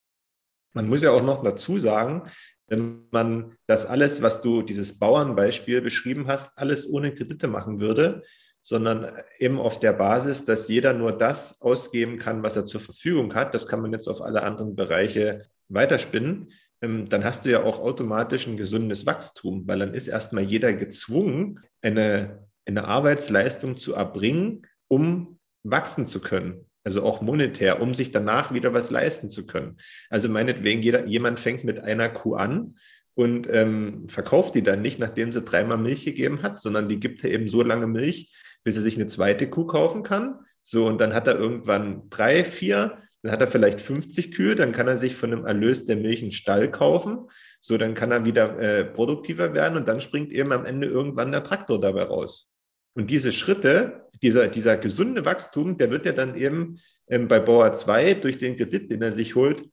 Man muss ja auch noch dazu sagen, wenn man das alles, was du dieses Bauernbeispiel beschrieben hast, alles ohne Kredite machen würde, sondern eben auf der Basis, dass jeder nur das ausgeben kann, was er zur Verfügung hat, das kann man jetzt auf alle anderen Bereiche weiterspinnen, ähm, dann hast du ja auch automatisch ein gesundes Wachstum, weil dann ist erstmal jeder gezwungen, eine, eine Arbeitsleistung zu erbringen, um wachsen zu können. Also auch monetär, um sich danach wieder was leisten zu können. Also meinetwegen, jeder, jemand fängt mit einer Kuh an und ähm, verkauft die dann nicht, nachdem sie dreimal Milch gegeben hat, sondern die gibt er eben so lange Milch, bis er sich eine zweite Kuh kaufen kann. So, und dann hat er irgendwann drei, vier, dann hat er vielleicht 50 Kühe, dann kann er sich von einem Erlös der Milch einen Stall kaufen. So, dann kann er wieder äh, produktiver werden und dann springt eben am Ende irgendwann der Traktor dabei raus. Und diese Schritte, dieser, dieser gesunde Wachstum, der wird ja dann eben ähm, bei Bauer 2 durch den Kredit, den er sich holt,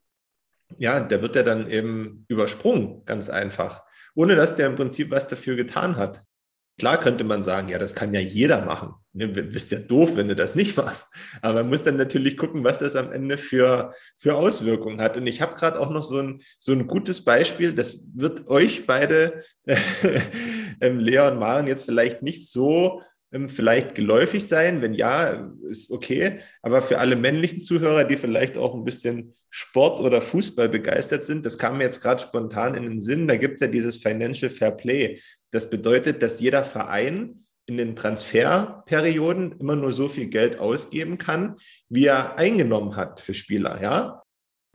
ja, der wird ja dann eben übersprungen, ganz einfach, ohne dass der im Prinzip was dafür getan hat. Klar könnte man sagen, ja, das kann ja jeder machen. Du bist ja doof, wenn du das nicht machst. Aber man muss dann natürlich gucken, was das am Ende für, für Auswirkungen hat. Und ich habe gerade auch noch so ein, so ein gutes Beispiel, das wird euch beide, äh, Lea und Maren, jetzt vielleicht nicht so ähm, vielleicht geläufig sein? Wenn ja, ist okay. Aber für alle männlichen Zuhörer, die vielleicht auch ein bisschen Sport oder Fußball begeistert sind, das kam mir jetzt gerade spontan in den Sinn, da gibt es ja dieses Financial Fair Play. Das bedeutet, dass jeder Verein in den Transferperioden immer nur so viel Geld ausgeben kann, wie er eingenommen hat für Spieler, ja.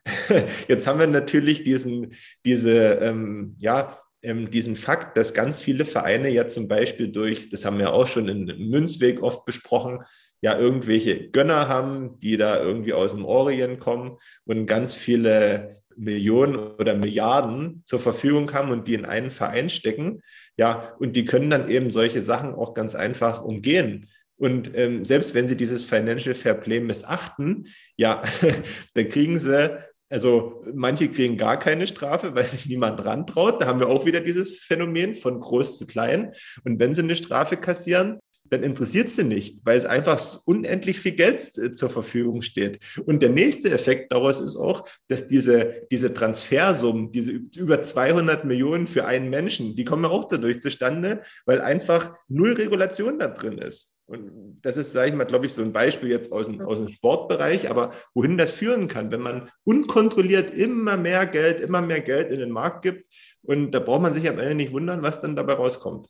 Jetzt haben wir natürlich diesen, diese, ähm, ja, ähm, diesen Fakt, dass ganz viele Vereine ja zum Beispiel durch, das haben wir auch schon in Münzweg oft besprochen, ja irgendwelche Gönner haben, die da irgendwie aus dem Orient kommen und ganz viele Millionen oder Milliarden zur Verfügung haben und die in einen Verein stecken. Ja, und die können dann eben solche Sachen auch ganz einfach umgehen. Und ähm, selbst wenn sie dieses Financial Fair Play missachten, ja, da kriegen sie also manche kriegen gar keine Strafe, weil sich niemand rantraut. Da haben wir auch wieder dieses Phänomen von groß zu klein. Und wenn sie eine Strafe kassieren, dann interessiert sie nicht, weil es einfach unendlich viel Geld äh, zur Verfügung steht. Und der nächste Effekt daraus ist auch, dass diese, diese Transfersummen, diese über 200 Millionen für einen Menschen, die kommen ja auch dadurch zustande, weil einfach null Regulation da drin ist. Und das ist, sage ich mal, glaube ich, so ein Beispiel jetzt aus dem, aus dem Sportbereich, aber wohin das führen kann, wenn man unkontrolliert immer mehr Geld, immer mehr Geld in den Markt gibt. Und da braucht man sich am Ende nicht wundern, was dann dabei rauskommt.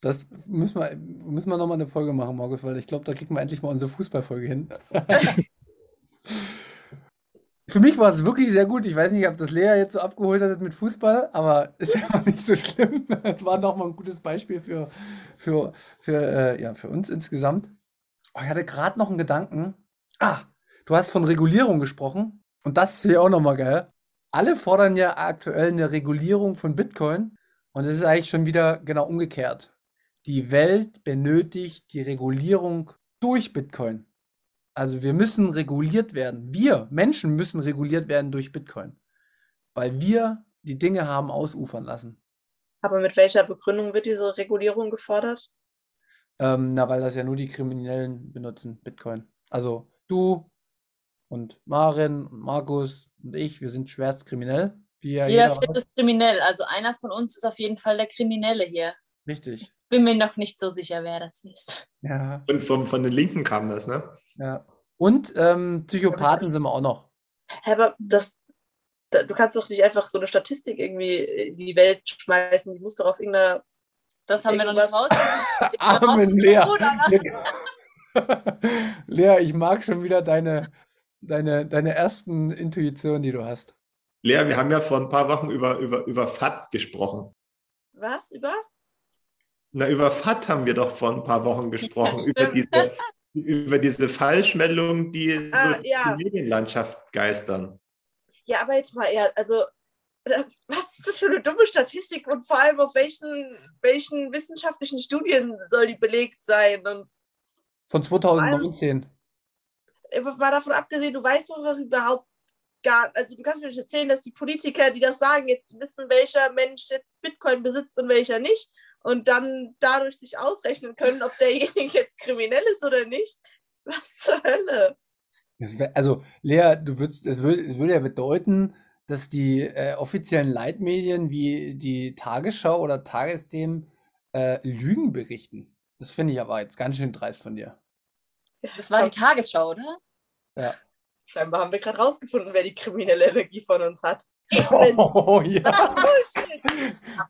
Das müssen wir, müssen wir nochmal eine Folge machen, Markus, weil ich glaube, da kriegen wir endlich mal unsere Fußballfolge hin. Für mich war es wirklich sehr gut. Ich weiß nicht, ob das Lea jetzt so abgeholt hat mit Fußball, aber ist ja auch nicht so schlimm. Es war doch mal ein gutes Beispiel für, für, für, äh, ja, für uns insgesamt. Oh, ich hatte gerade noch einen Gedanken. Ah, du hast von Regulierung gesprochen und das ist ja auch nochmal geil. Alle fordern ja aktuell eine Regulierung von Bitcoin und es ist eigentlich schon wieder genau umgekehrt. Die Welt benötigt die Regulierung durch Bitcoin. Also wir müssen reguliert werden. Wir Menschen müssen reguliert werden durch Bitcoin, weil wir die Dinge haben ausufern lassen. Aber mit welcher Begründung wird diese Regulierung gefordert? Ähm, na, weil das ja nur die Kriminellen benutzen, Bitcoin. Also du und Maren und Markus und ich, wir sind schwerst kriminell. Jeder, jeder Viert ist kriminell. Also einer von uns ist auf jeden Fall der Kriminelle hier. Richtig. Bin mir noch nicht so sicher, wer das ist. Ja. Und von, von den Linken kam das, ne? Ja. Und ähm, Psychopathen sind wir auch noch. Aber das, du kannst doch nicht einfach so eine Statistik irgendwie in die Welt schmeißen. Die muss doch auf irgendeiner. Das haben wir noch nicht raus. Amen, Lea. Lea, ich mag schon wieder deine, deine, deine ersten Intuitionen, die du hast. Lea, wir haben ja vor ein paar Wochen über, über, über FAT gesprochen. Was? Über? Na, über FAT haben wir doch vor ein paar Wochen gesprochen, über diese, über diese Falschmeldungen, die ah, so ja. die Medienlandschaft geistern. Ja, aber jetzt mal eher, also was ist das für eine dumme Statistik und vor allem auf welchen, welchen wissenschaftlichen Studien soll die belegt sein? Und Von 2019. Allem, mal davon abgesehen, du weißt doch überhaupt gar, also du kannst mir nicht erzählen, dass die Politiker, die das sagen, jetzt wissen, welcher Mensch jetzt Bitcoin besitzt und welcher nicht und dann dadurch sich ausrechnen können, ob derjenige jetzt kriminell ist oder nicht. Was zur Hölle? Wär, also, Lea, du würdest, es würde, es würde ja bedeuten, dass die äh, offiziellen Leitmedien wie die Tagesschau oder Tagesthemen äh, Lügen berichten. Das finde ich aber jetzt ganz schön dreist von dir. Das war die Tagesschau, oder? Ja. Scheinbar haben wir gerade rausgefunden, wer die kriminelle Energie von uns hat. Oh, ja.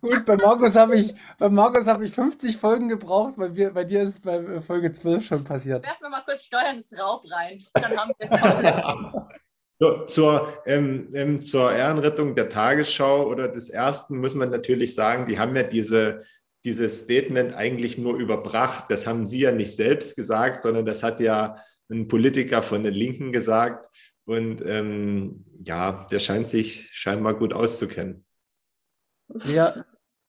Gut, bei Markus habe ich, bei Markus habe ich 50 Folgen gebraucht, bei, mir, bei dir ist es bei Folge 12 schon passiert. Werfen wir mal kurz Steuern ins Raub rein. Dann haben wir es. So, zur, ähm, ähm, zur Ehrenrettung der Tagesschau oder des Ersten muss man natürlich sagen, die haben ja diese, dieses Statement eigentlich nur überbracht. Das haben sie ja nicht selbst gesagt, sondern das hat ja ein Politiker von den Linken gesagt. Und ähm, ja, der scheint sich scheinbar gut auszukennen. Ja,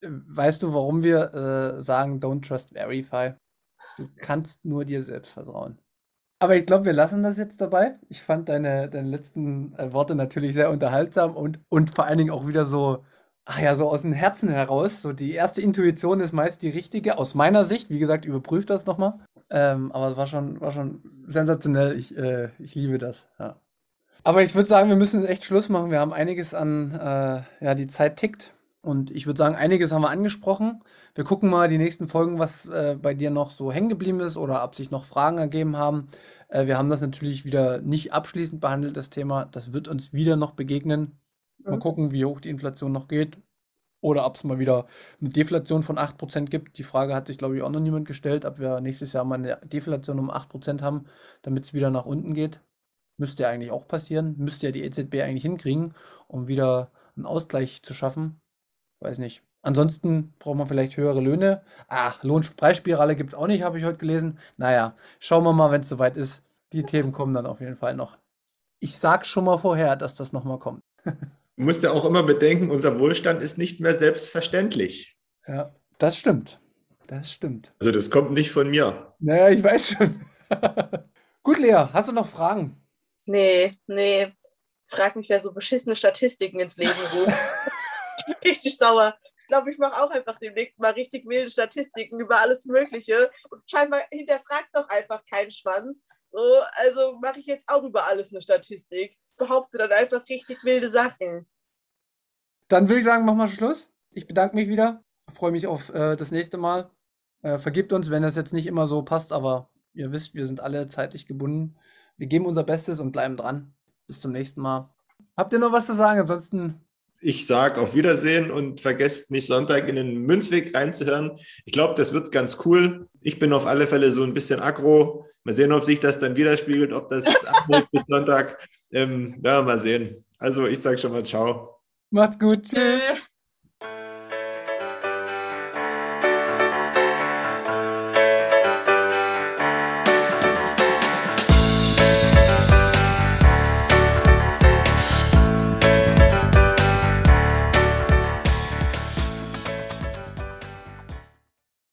weißt du, warum wir äh, sagen, don't trust verify? Du kannst nur dir selbst vertrauen. Aber ich glaube, wir lassen das jetzt dabei. Ich fand deine, deine letzten äh, Worte natürlich sehr unterhaltsam und, und vor allen Dingen auch wieder so, ach ja, so aus dem Herzen heraus. So die erste Intuition ist meist die richtige, aus meiner Sicht. Wie gesagt, überprüft das nochmal. Ähm, aber es war schon, war schon sensationell. Ich, äh, ich liebe das. Ja. Aber ich würde sagen, wir müssen echt Schluss machen. Wir haben einiges an, äh, ja, die Zeit tickt. Und ich würde sagen, einiges haben wir angesprochen. Wir gucken mal die nächsten Folgen, was äh, bei dir noch so hängen geblieben ist oder ob sich noch Fragen ergeben haben. Äh, wir haben das natürlich wieder nicht abschließend behandelt, das Thema. Das wird uns wieder noch begegnen. Mal mhm. gucken, wie hoch die Inflation noch geht. Oder ob es mal wieder eine Deflation von 8% gibt. Die Frage hat sich, glaube ich, auch noch niemand gestellt, ob wir nächstes Jahr mal eine Deflation um 8% haben, damit es wieder nach unten geht. Müsste ja eigentlich auch passieren. Müsste ja die EZB eigentlich hinkriegen, um wieder einen Ausgleich zu schaffen. Weiß nicht. Ansonsten braucht man vielleicht höhere Löhne. Ah, Lohnpreisspirale gibt es auch nicht, habe ich heute gelesen. Naja, schauen wir mal, wenn es soweit ist. Die Themen kommen dann auf jeden Fall noch. Ich sage schon mal vorher, dass das nochmal kommt. Du musst ja auch immer bedenken, unser Wohlstand ist nicht mehr selbstverständlich. Ja, das stimmt. Das stimmt. Also das kommt nicht von mir. Naja, ich weiß schon. Gut, Lea, hast du noch Fragen? Nee, nee. Frag mich, wer so beschissene Statistiken ins Leben ruft. richtig sauer. Ich glaube, ich mache auch einfach demnächst mal richtig wilde Statistiken über alles Mögliche. Und scheinbar hinterfragt doch einfach keinen Schwanz. So, also mache ich jetzt auch über alles eine Statistik. Behaupte dann einfach richtig wilde Sachen. Dann würde ich sagen, machen wir Schluss. Ich bedanke mich wieder. Freue mich auf äh, das nächste Mal. Äh, vergibt uns, wenn das jetzt nicht immer so passt, aber ihr wisst, wir sind alle zeitlich gebunden. Wir geben unser Bestes und bleiben dran. Bis zum nächsten Mal. Habt ihr noch was zu sagen? Ansonsten ich sage auf Wiedersehen und vergesst nicht Sonntag in den Münzweg reinzuhören. Ich glaube, das wird ganz cool. Ich bin auf alle Fälle so ein bisschen aggro. Mal sehen, ob sich das dann widerspiegelt, ob das bis Sonntag. Ähm, ja, mal sehen. Also ich sage schon mal ciao. Macht's gut. Tschüss.